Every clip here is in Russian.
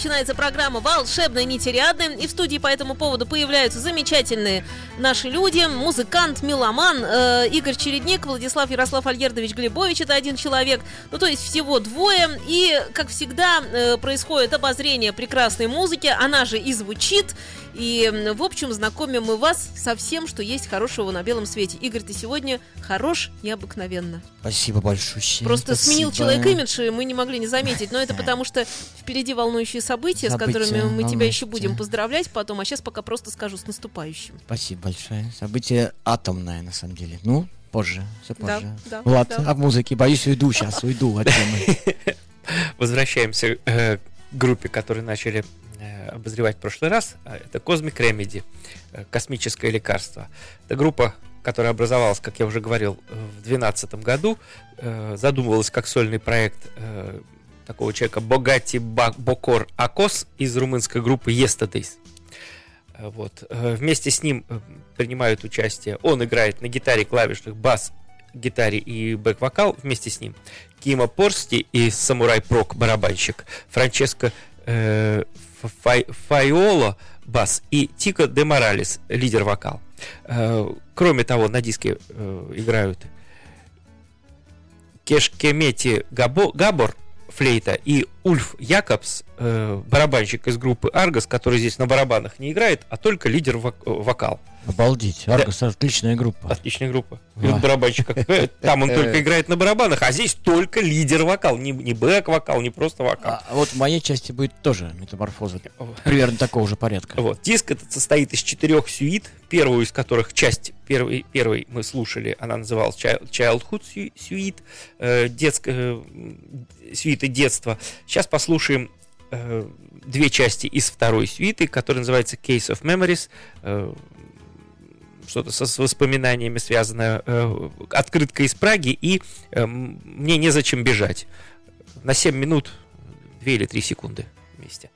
начинается программа «Волшебные нити И в студии по этому поводу появляются замечательные наши люди. Музыкант, меломан э, Игорь Чередник, Владислав Ярослав Альердович Глебович. Это один человек. Ну, то есть всего двое. И, как всегда, э, происходит обозрение прекрасной музыки. Она же и звучит. И, в общем, знакомим мы вас со всем, что есть хорошего на белом свете. Игорь, ты сегодня хорош необыкновенно. Спасибо большое. Просто Спасибо. сменил человек имидж, и мы не могли не заметить. Но это потому, что впереди волнующие события, с События, которыми мы тебя еще будем поздравлять потом. А сейчас пока просто скажу с наступающим. Спасибо большое. Событие атомное, на самом деле. Ну, позже, все Да, позже. да, Влад, да. об музыке. Боюсь, уйду сейчас, уйду от темы. Возвращаемся э, к группе, которую начали э, обозревать в прошлый раз. А, Это Cosmic Remedy, э, космическое лекарство. Это группа, которая образовалась, как я уже говорил, э, в 2012 году. Задумывалась как сольный проект такого человека Богати Бокор Акос из румынской группы Yesterdays. Э, Вот. Э, Вместе с ним э, принимают участие. Он играет на гитаре, клавишных, бас, гитаре и бэк-вокал вместе с ним. Кима Порсти и Самурай Прок барабанщик, Франческо э, Фай- Файоло бас и Тико де Моралес лидер вокал. Э, кроме того, на диске э, играют Кешкемети Габо, Габор флейта и Ульф Якобс, э, барабанщик из группы Аргос, который здесь на барабанах не играет, а только лидер э, вокал. Обалдеть. Аргос отличная группа. Отличная группа. Да. вот барабанщик, э, там он только играет на барабанах, а здесь только лидер вокал, не, не бэк-вокал, не просто вокал. А вот в моей части будет тоже метаморфоза. Примерно такого же порядка. Вот. Диск этот состоит из четырех сюит, первую из которых часть первый, первый мы слушали, она называлась Child- Childhood Su- Suite, э, детская, э, сюиты детства. Сейчас послушаем э, две части из второй сюиты, которая называется Case of Memories, э, что-то со, с воспоминаниями связанное, э, открытка из Праги, и э, мне незачем бежать. На 7 минут, 2 или 3 секунды вместе.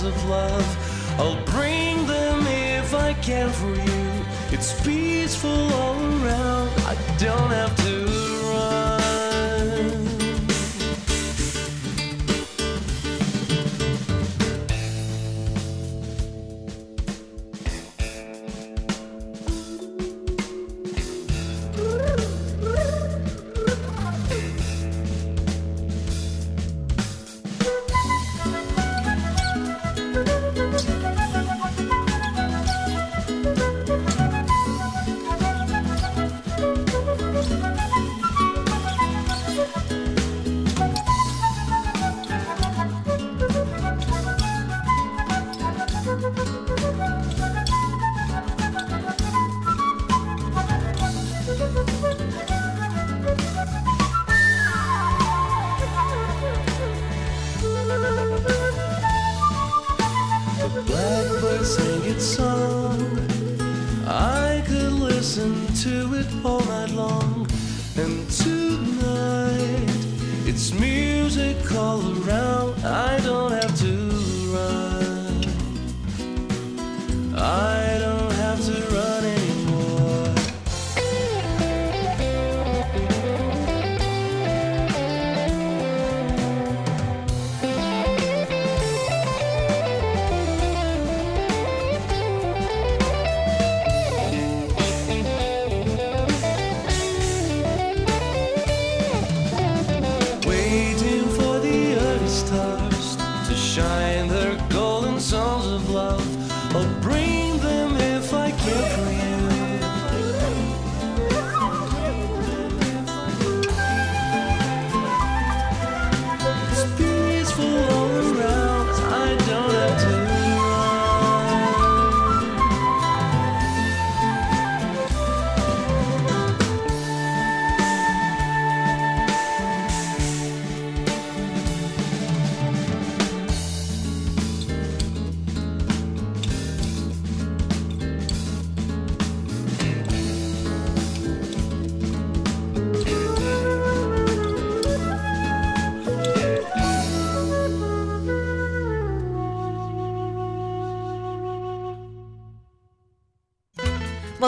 Of love. I'll bring them if I can for you. It's peaceful all around. I don't have to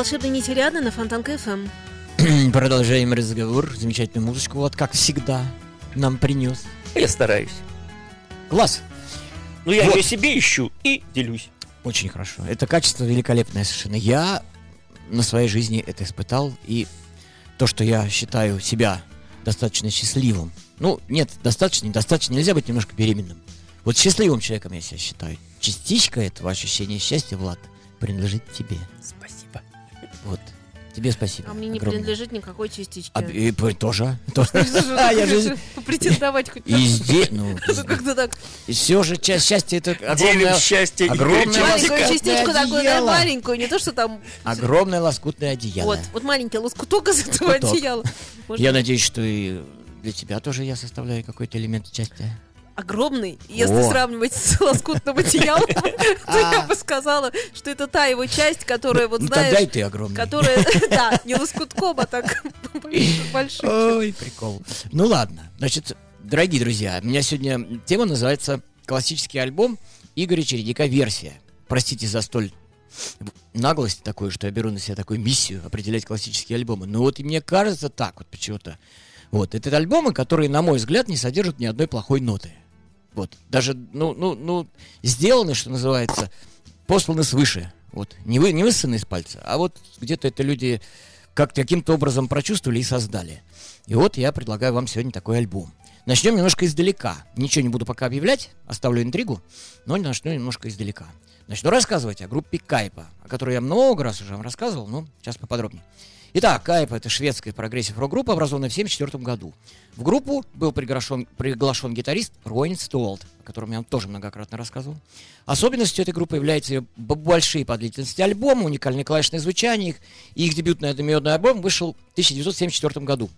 Волшебный нити рядом на Фонтанка ФМ. Продолжаем разговор. Замечательную музычку, вот как всегда, нам принес. Я стараюсь. Класс! Ну, я Вот. ее себе ищу и делюсь. Очень хорошо. Это качество великолепное совершенно. Я на своей жизни это испытал, и то, что я считаю себя достаточно счастливым. Ну, нет, достаточно, недостаточно. Нельзя быть немножко беременным. Вот счастливым человеком я себя считаю. Частичка этого ощущения счастья, Влад, принадлежит тебе. Спасибо. Вот. Тебе спасибо. А мне не огромное. принадлежит никакой частички. А, и тоже. тоже. А, я же Претендовать хоть и здесь, ну, как-то так. все же часть счастья это Делим огромное, счастье. огромное Маленькую частичку такую, маленькую, не то, что там... огромное лоскутное одеяло. Вот, вот маленький лоскуток из этого одеяла. Я надеюсь, что и для тебя тоже я составляю какой-то элемент счастья. Огромный. Если О. сравнивать с лоскутным одеялом, то я бы сказала, что это та его часть, которая, вот Ну тогда и знаешь, ты огромный. которая, да, не лоскутком, а так большим. Ой, прикол. Ну ладно. Значит, дорогие друзья, у меня сегодня тема называется «Классический альбом Игоря Чередика. Версия». Простите за столь наглость такую, что я беру на себя такую миссию определять классические альбомы. Но вот и мне кажется так вот почему-то. Вот, это альбомы, которые, на мой взгляд, не содержат ни одной плохой ноты. Вот. Даже, ну, ну, ну, сделаны, что называется, посланы свыше. Вот. Не, вы, не высосаны из пальца, а вот где-то это люди как каким-то образом прочувствовали и создали. И вот я предлагаю вам сегодня такой альбом. Начнем немножко издалека. Ничего не буду пока объявлять, оставлю интригу, но начну немножко издалека. Начну рассказывать о группе Кайпа, о которой я много раз уже вам рассказывал, но сейчас поподробнее. Итак, Кайпа – это шведская прогрессив-рок группа, образованная в 1974 году. В группу был приглашен, приглашен гитарист Ройне Столт, о котором я вам тоже многократно рассказывал. Особенностью этой группы являются ее большие по длительности альбомы, уникальное клавишное звучание их, и их дебютный одноименный альбом вышел в 1974 году.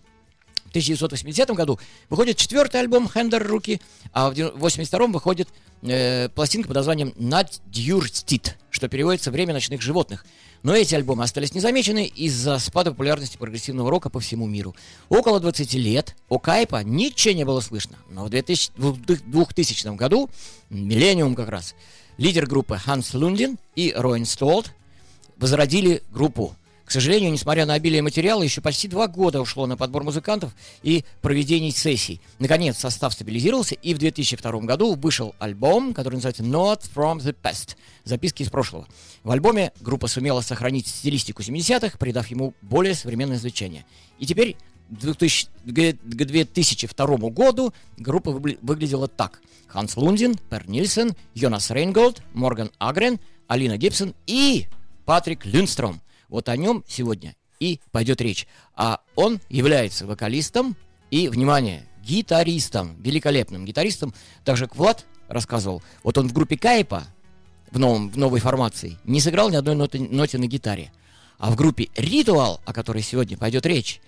В 1980 году выходит четвертый альбом Хендер Руки, а в 1982 выходит э, пластинка под названием Надюрстит, что переводится «Время ночных животных». Но эти альбомы остались незамечены из-за спада популярности прогрессивного рока по всему миру. Около 20 лет о Кайпа ничего не было слышно. Но в 2000, в 2000 году, миллениум как раз, лидер группы Ханс Лундин и Роин Столт возродили группу. К сожалению, несмотря на обилие материала, еще почти два года ушло на подбор музыкантов и проведение сессий. Наконец, состав стабилизировался, и в 2002 году вышел альбом, который называется Not From The Past. Записки из прошлого. В альбоме группа сумела сохранить стилистику 70-х, придав ему более современное звучание. И теперь к 2000 к 2002 году группа выглядела так. Ханс Лундин, Пер Нильсен, Йонас Рейнголд, Морган Агрен, Алина Гибсон и Патрик Люнстром. Вот о нем сегодня и пойдет речь. А он является вокалистом и, внимание, гитаристом, великолепным гитаристом. Так же, как Влад рассказывал, вот он в группе Кайпа, в, новом, в новой формации, не сыграл ни одной ноты, ноте на гитаре. А в группе Ритуал, о которой сегодня пойдет речь,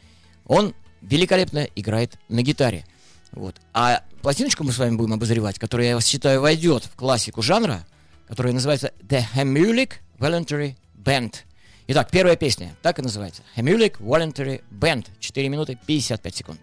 он великолепно играет на гитаре. Вот. А пластиночку мы с вами будем обозревать, которая, я считаю, войдет в классику жанра, которая называется The Hemulic Voluntary Band. Итак, первая песня, так и называется. Hemulic Voluntary Band. 4 минуты 55 секунд.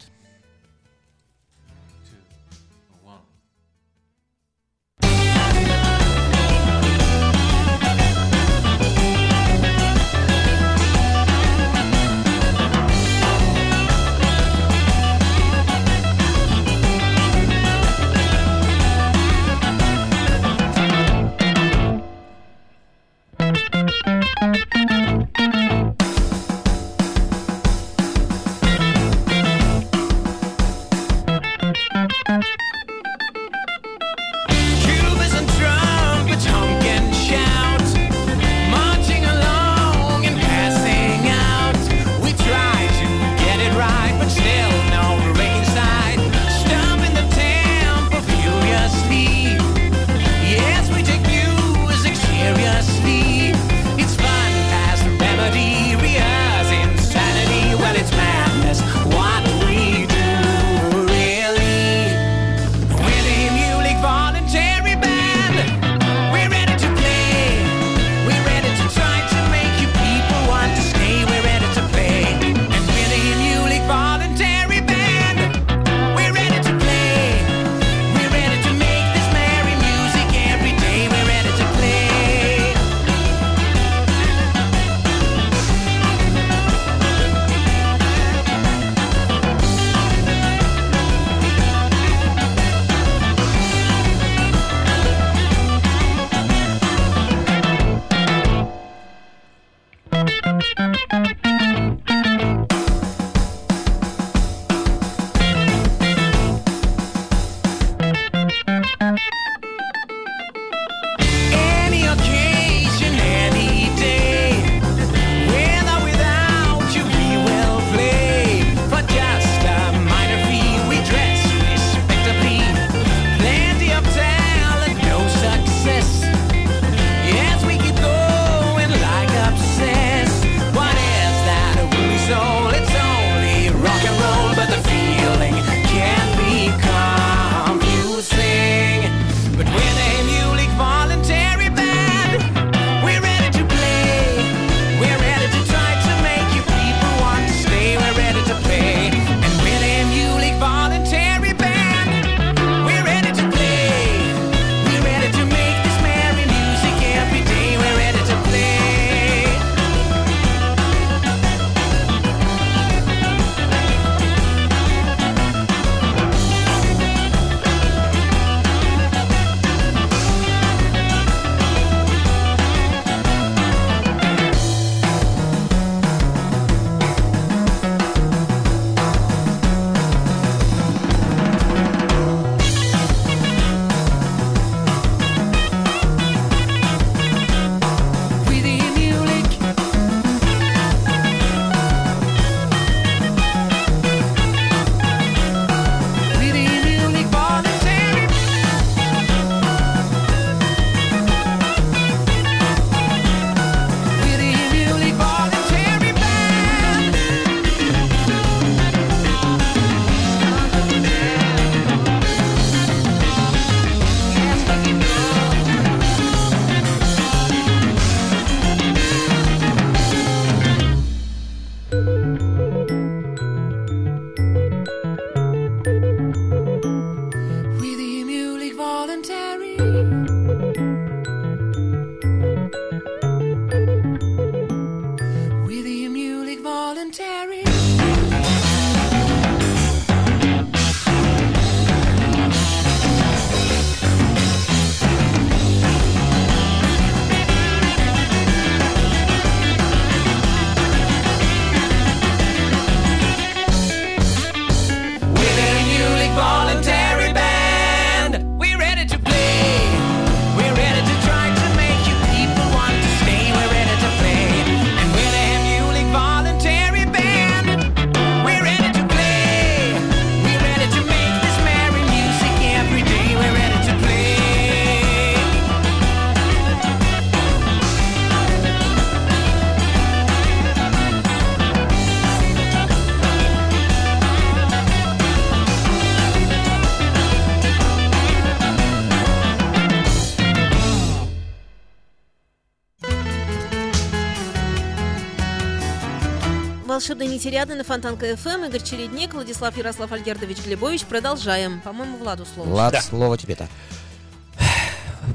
Волшебные нити ряды на Фонтанка ФМ. Игорь Чередник, Владислав Ярослав Альгердович Глебович. Продолжаем. По-моему, Владу слово. Влад, Да. слово тебе-то.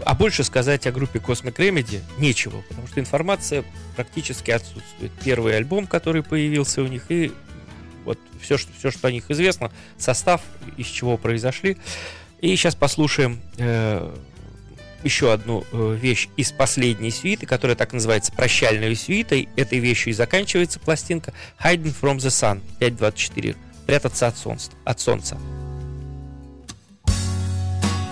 А больше сказать о группе Cosmic Remedy нечего, потому что информация практически отсутствует. Первый альбом, который появился у них, и вот все, что, все, что о них известно, состав, из чего произошли. И сейчас послушаем э, еще одну э, вещь из последней свиты, которая так называется «Прощальной свитой». Этой вещью и заканчивается пластинка «Hiding from the Sun» 5.24. «Прятаться от солнца». От солнца.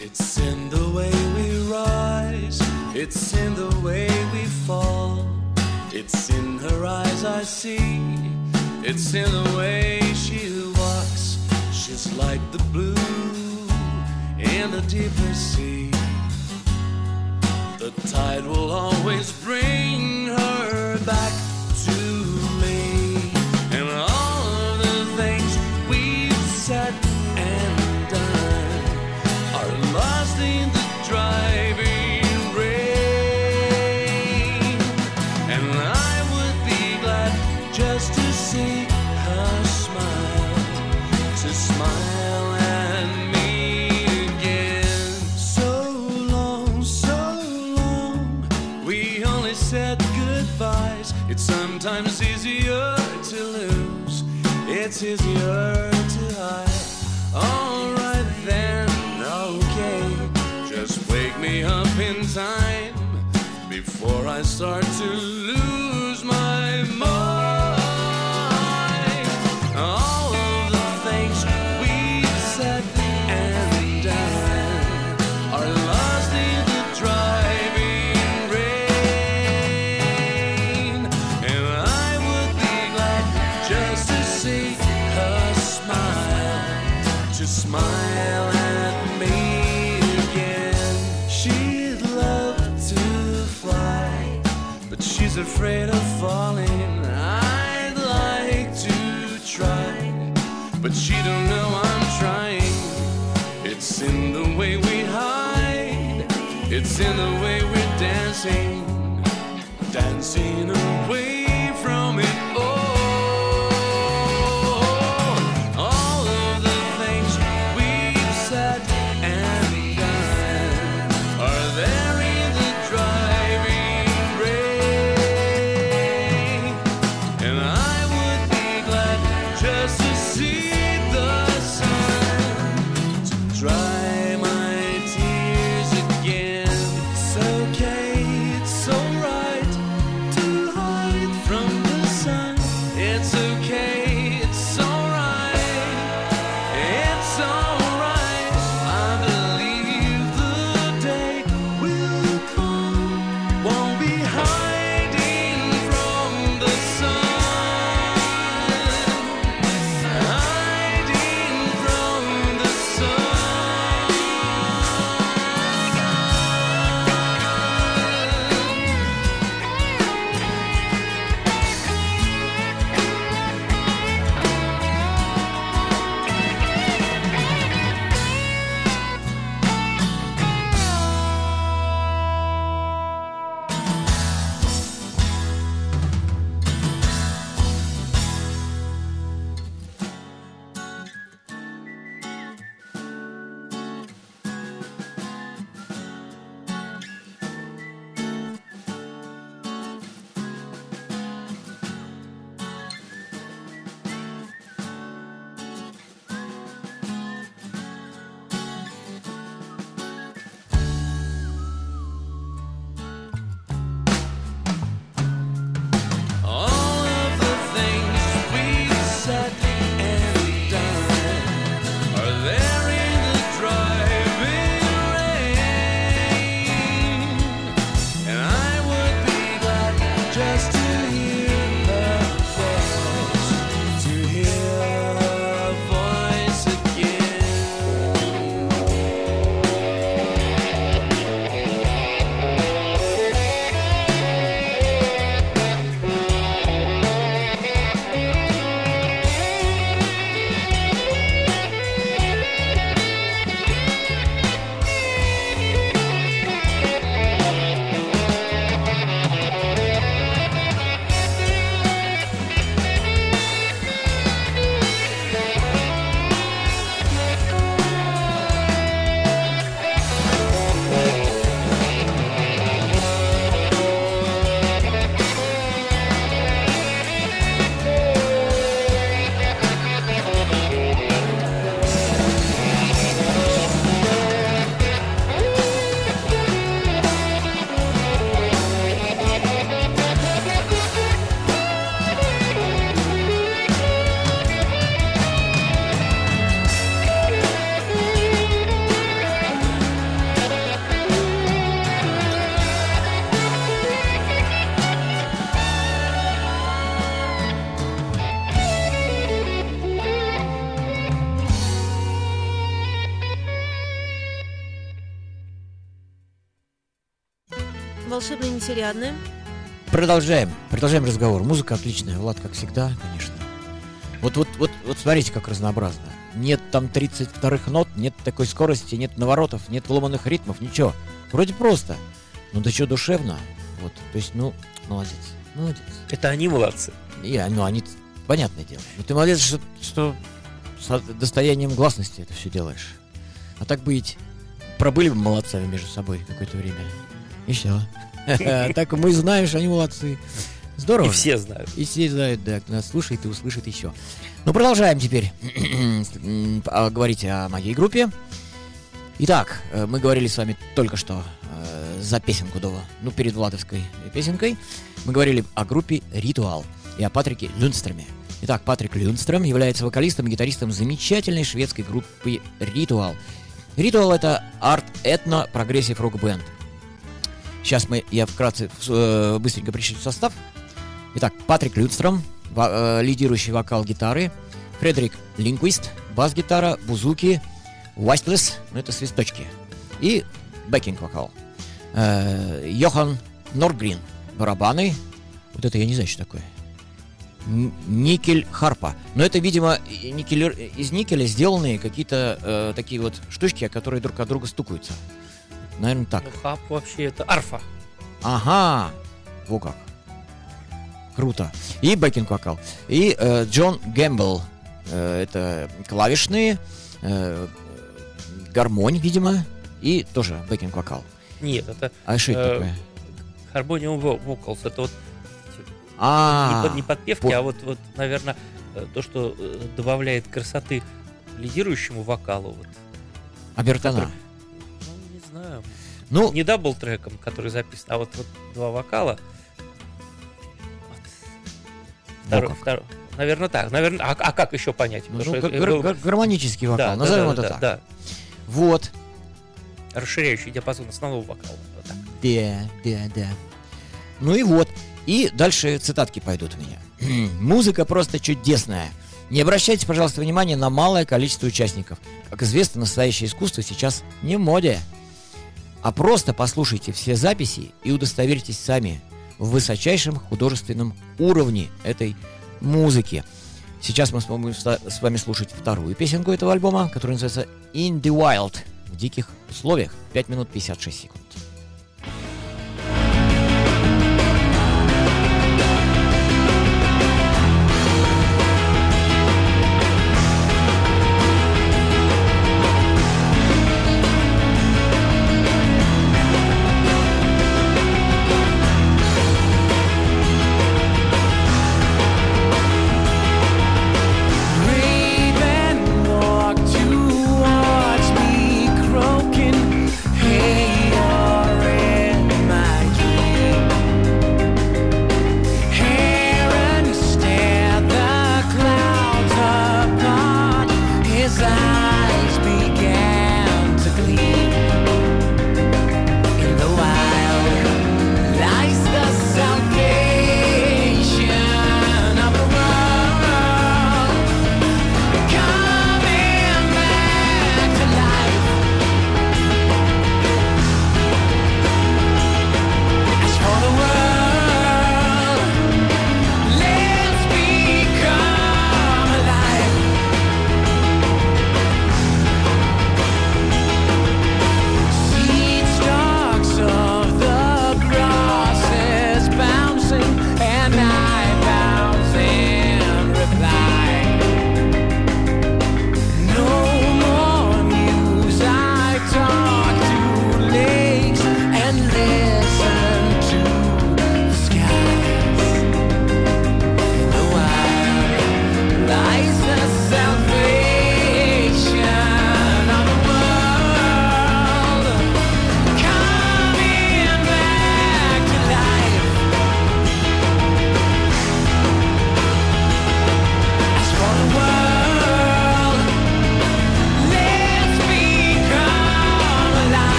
It's in the way we rise, it's in the way we fall. It's in her eyes I see, it's in the way she walks. She's like the blue in the deeper sea. The tide will always bring her back is she's afraid of falling. I'd like to try, but she don't know I'm trying. It's in the way we hide, it's in the way we're dancing, dancing away Волшебные нетериадные. Продолжаем. Продолжаем разговор. Музыка отличная. Влад, как всегда, конечно. Вот, вот, вот, вот смотрите, как разнообразно. Нет там 32-х нот, нет такой скорости, нет наворотов, нет ломаных ритмов, ничего. Вроде просто. Ну да что, душевно. Вот. То есть, ну, молодец. Молодец. Это они молодцы. И, а, ну, они, понятное дело. Ну, ты молодец, что, что с достоянием гласности это все делаешь. А так быть, пробыли бы молодцами между собой какое-то время. И все. Так мы знаем, что они молодцы. Здорово. И все знают. И все знают, да, кто нас слушает и услышит еще. Ну, продолжаем теперь а, говорить о моей группе. Итак, э, мы говорили с вами только что э, за песенку до, ну, перед Владовской песенкой. Мы говорили о группе «Ритуал» и о Патрике Люнстроме. Итак, Патрик Люнстром является вокалистом и гитаристом замечательной шведской группы «Ритуал». «Ритуал» — это арт-этно-прогрессив рок-бенд. Сейчас мы, я вкратце, э, быстренько пришлю состав. Итак, Патрик Лундстром, во- э, лидирующий вокал гитары, Фредерик Линквист, бас-гитара, бузуки, whistles, ну это свисточки, и бэкинг-вокал. Э, Йохан Норгрин, барабаны, вот это я не знаю, что такое. Никельхарпа. Но это, видимо, никелер- из никеля сделанные какие-то э, такие вот штучки, которые друг от друга стукаются. Наверное, так. Ну, harp вообще это арфа. Ага, во как. Круто. И бэкинг-вокал. И э, Джон Гэмбл. Э, это клавишные, э, гармонь, видимо, и тоже бэкинг-вокал. Нет, это А что это Э, такое? Harmonium Vo- Vocals. Это вот не, А, под- не подпевки, по- а вот, вот, наверное, э, то, что э, добавляет красоты лидирующему вокалу. Вот. Обертона. Ну, не знаю. Ну, Не double track ом, который записан, а вот, вот два вокала. Вот. Второй- как. второй- Наверное, так. Наверное, а, а как еще понять? ну, что гар- был- гар- гармонический вокал, да, да, назовем да, это да, так. да. Вот. Расширяющий диапазон основного вокала. Вот так. Да, да, да. Ну и вот. И дальше цитатки пойдут у меня. Музыка просто чудесная. Не обращайте, пожалуйста, внимания на малое количество участников. Как известно, настоящее искусство сейчас не в моде. А просто послушайте все записи и удостоверьтесь сами в высочайшем художественном уровне этой музыки. Сейчас мы с вами, слушать вторую песенку этого альбома, которая называется In the Wild. В диких условиях. 5 минут 56 секунд.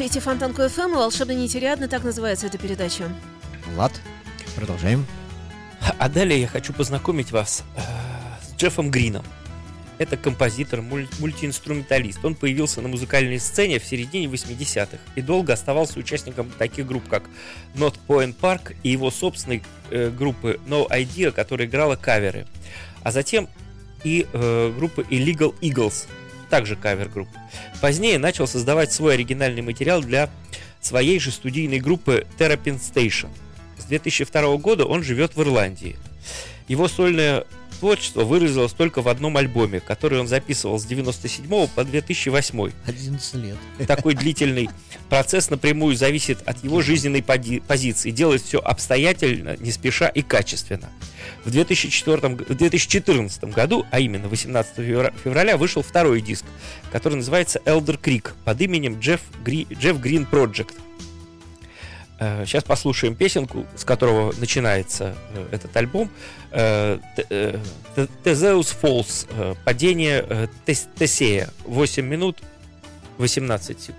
Слушаете Фонтанку ФМ и «Волшебный нетериадный», так называется эта передача. Влад, продолжаем. А далее я хочу познакомить вас э, с Джеффом Грином. Это композитор, муль- мультиинструменталист. Он появился на музыкальной сцене в середине 80-х и долго оставался участником таких групп, как Not Point Park и его собственной э, группы No Idea, которая играла каверы. А затем и э, группы Illegal Eagles, также кавер-групп. Позднее начал создавать свой оригинальный материал для своей же студийной группы Terrapin Station. С 2002 года он живет в Ирландии. Его сольное творчество выразилось только в одном альбоме, который он записывал с 97 по 2008. 11 лет. Такой длительный процесс напрямую зависит от его жизненной позиции. Делает все обстоятельно, не спеша и качественно. В 2004, г- в 2014 году, а именно 18 февра- февраля, вышел второй диск, который называется Elder Creek под именем Джефф, Гри, Джефф Грин Project. Э, Сейчас послушаем песенку, с которого начинается э, этот альбом. Э, Тезеус Фолс. Падение Тес- Тесея. 8 минут 18 секунд.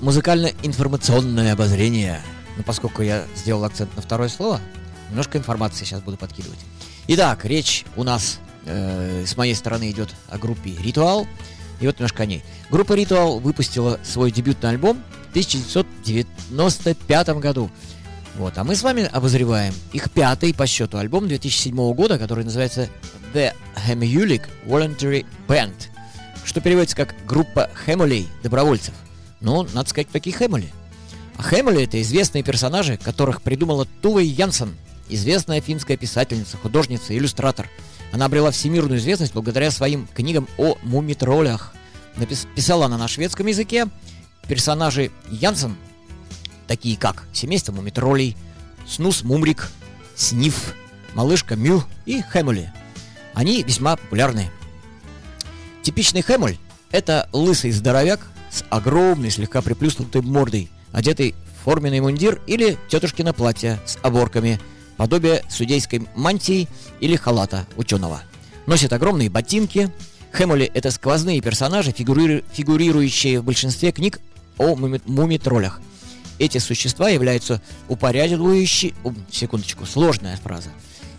музыкально-информационное обозрение. Ну, поскольку я сделал акцент на второе слово, немножко информации сейчас буду подкидывать. Итак, речь у нас э, с моей стороны идет о группе «Ритуал». И вот немножко о ней. Группа «Ритуал» выпустила свой дебютный альбом в 1995 году. Вот, а мы с вами обозреваем их пятый по счету альбом 2007 года, который называется The Hemulic Voluntary Band, что переводится как группа Хэмулей, добровольцев. Ну, надо сказать, такие Хэмули. А Хэмули это известные персонажи, которых придумала Тува Янсен, известная финская писательница, художница, иллюстратор. Она обрела всемирную известность благодаря своим книгам о мумитролях. Напис- Писала она на шведском языке. Персонажи Янсен такие как семейство мумитролей, Снус Мумрик, Сниф, Малышка Мю и Хэмули. Они весьма популярны. Типичный Хэмуль – это лысый здоровяк с огромной, слегка приплюснутой мордой, одетый в форменный мундир или тетушкино платье с оборками, подобие судейской мантии или халата ученого. Носит огромные ботинки. Хэмули – это сквозные персонажи, фигури- фигурирующие в большинстве книг о муми- мумитролях. Эти существа являются упорядочивающие... о, Секундочку, сложная фраза.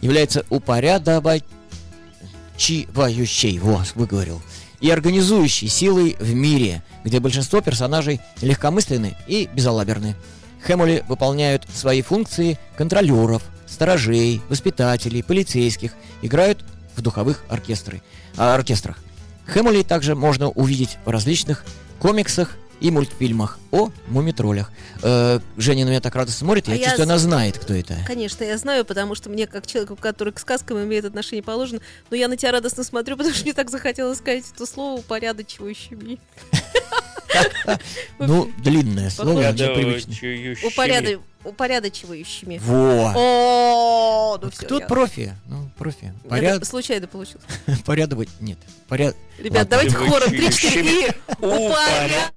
Являются упорядочивающей, вот, выговорил, и организующей силой в мире, где большинство персонажей легкомысленны и безалаберны. Хэмули выполняют свои функции контролеров, сторожей, воспитателей, полицейских, играют в духовых оркестры, а, оркестрах. Хэмули также можно увидеть в различных комиксах и мультфильмах о мумитролях. Э, Женя на меня так радостно смотрит, я А я чувствую, с- она знает, кто это. Конечно, я знаю, потому что мне, как человеку, который к сказкам имеет отношение положено, но я на тебя радостно смотрю, потому что мне так захотелось сказать это слово упорядочивающими. Ну, длинное слово. Упорядочивающими. Упорядо- Упорядочивающими. Во! О, ну все. Кто профи? Ну, профи. Поряд... случайно получилось. Порядовать... Нет. Поряд... Ребят, давайте хором 3-4 и Упоряд-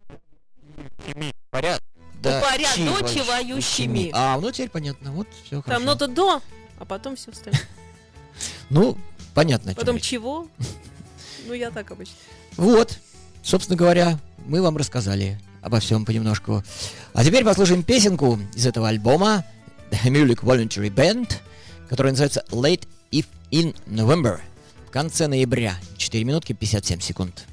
упоря- Поряд... упорядочивающими. А, ну теперь понятно. Вот все Там хорошо. нота до, а потом все остальное. Ну, понятно. Потом чего? Ну, я так обычно. Вот, собственно говоря, мы вам рассказали обо всем понемножку. А теперь послушаем песенку из этого альбома The Hemulic Voluntary Band, которая называется Late If in November. В конце ноября. 4 минутки 57 секунд.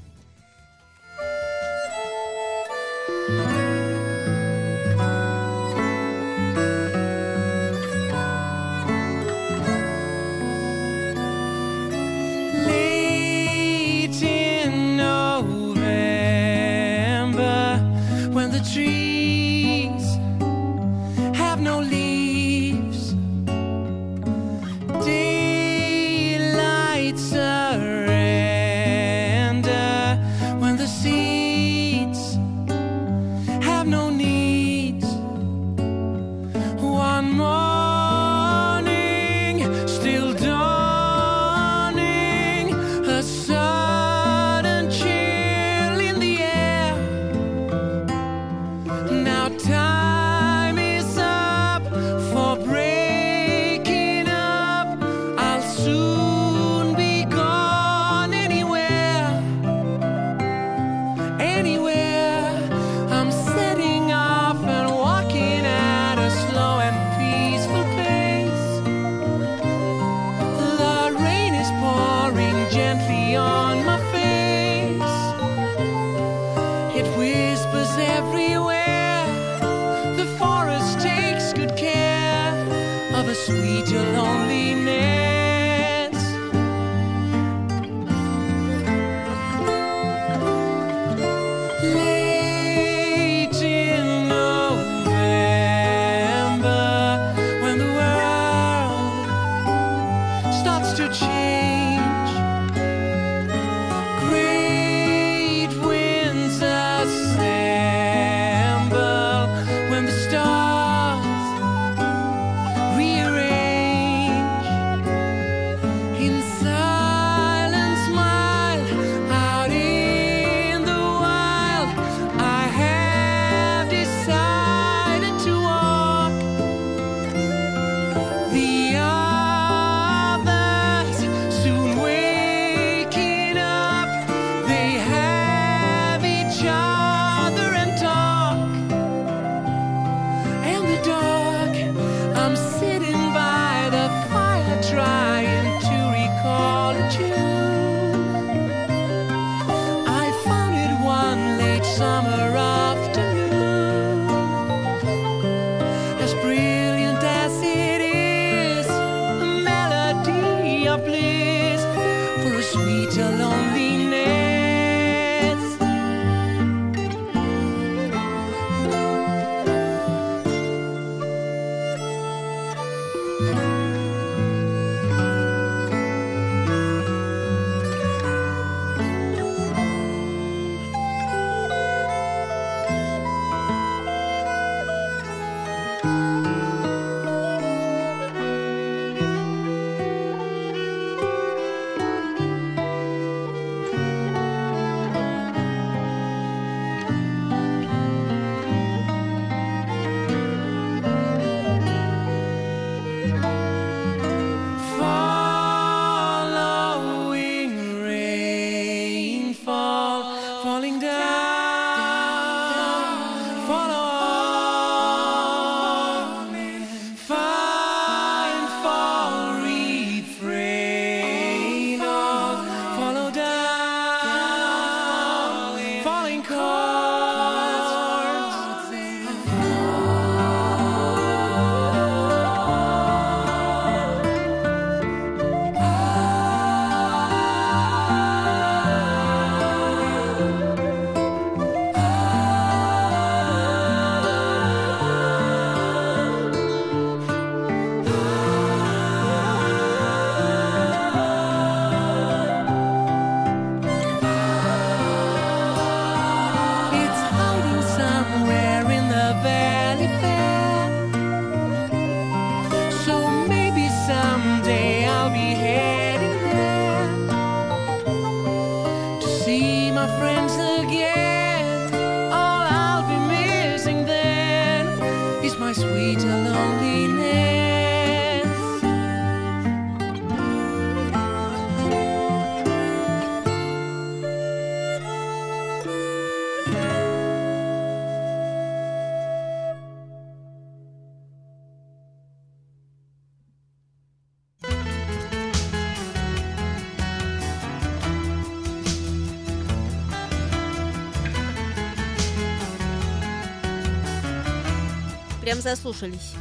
Прям заслушались.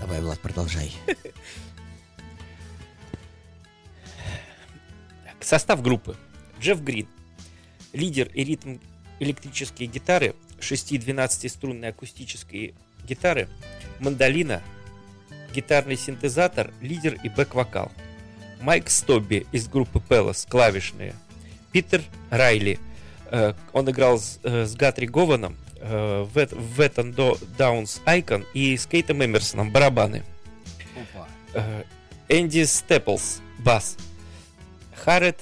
Давай, Влад, продолжай. Состав группы. Джефф Грин. Лидер и ритм электрические гитары, 6-12 струнные акустические гитары, мандолина, гитарный синтезатор, лидер и бэк-вокал. Майк Стобби из группы Пелос, клавишные. Питер Райли, э, он играл с, э, с Гатри Гованом, э, Вет- Веттон Даунс Icon и с Кейтом Эмерсоном, барабаны. Э, Энди Степлс, бас. Харрет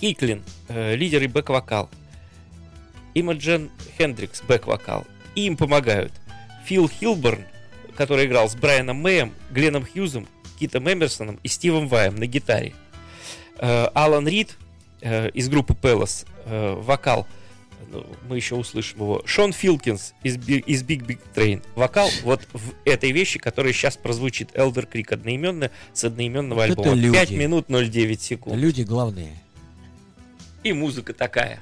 Хиклин, э, лидер и бэк-вокал. Имаджен Хендрикс, бэк-вокал. И им помогают Фил Хилборн, который играл с Брайаном Мэем, Гленном Хьюзом, Китом Эмерсоном и Стивом Ваем на гитаре. Э, Алан Рид из группы Пелос, вокал, мы еще услышим его. Шон Филкинс из, из Big Big Train, вокал вот в этой вещи, которая сейчас прозвучит Elder Creek одноименно с одноименного Вот альбома. люди. 5 минут 09 секунд. Люди главные. И музыка такая.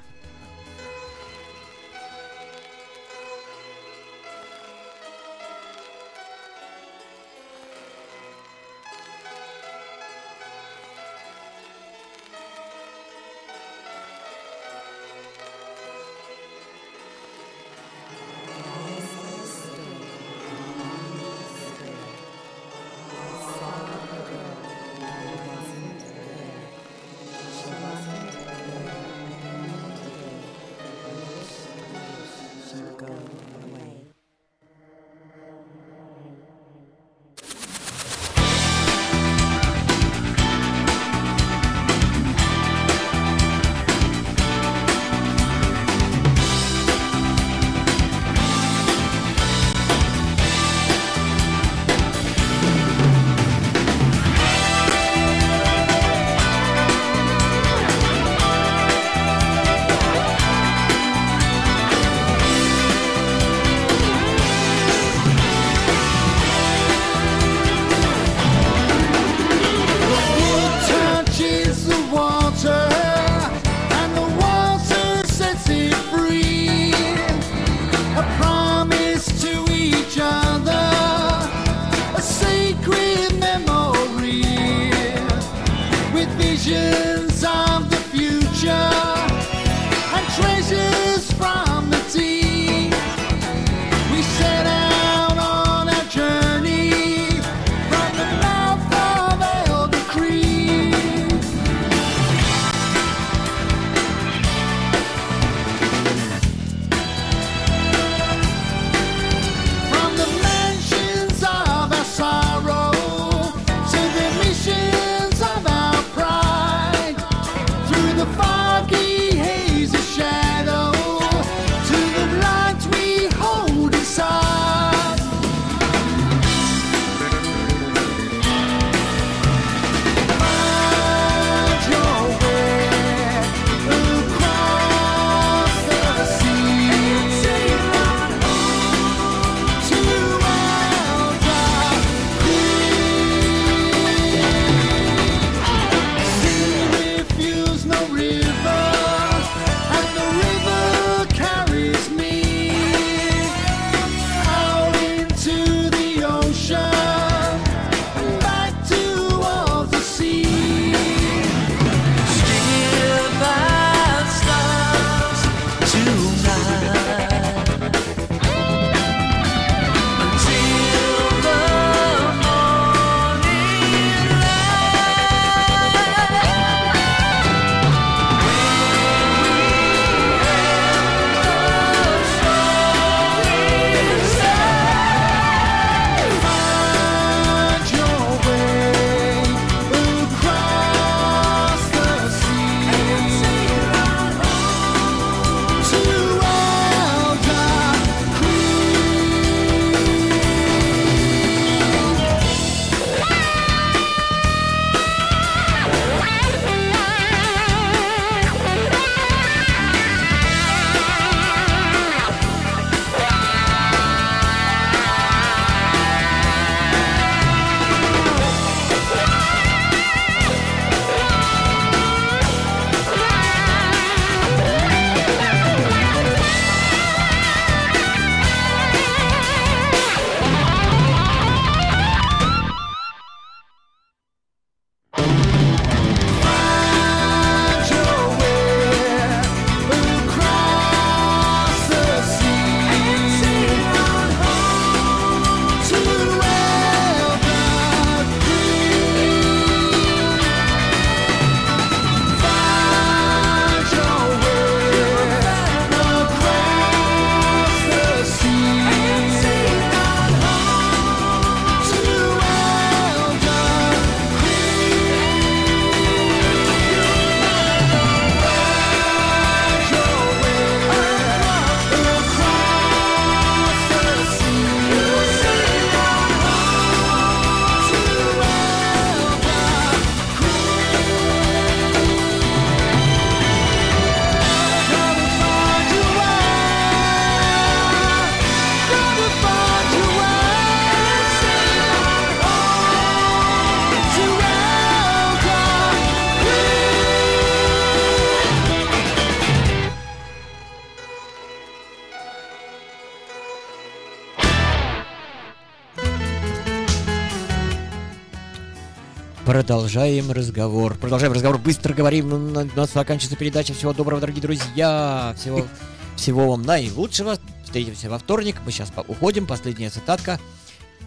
Продолжаем разговор. Продолжаем разговор. Быстро говорим. У нас заканчивается передача. Всего доброго, дорогие друзья. Всего, всего вам наилучшего. Встретимся во вторник. Мы сейчас уходим. Последняя цитатка.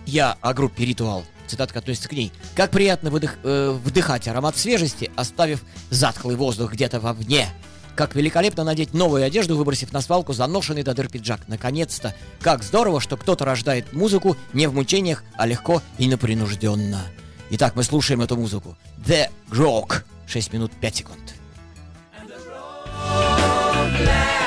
Я о группе «Ритуал». Цитатка относится к ней. Как приятно выдых, э, вдыхать аромат свежести, оставив затхлый воздух где-то вовне. Как великолепно надеть новую одежду, выбросив на свалку заношенный до дыр пиджак. Наконец-то! Как здорово, что кто-то рождает музыку не в мучениях, а легко и напринужденно. Итак, мы слушаем эту музыку. The Rock. 6 минут 5 секунд. And the road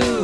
too.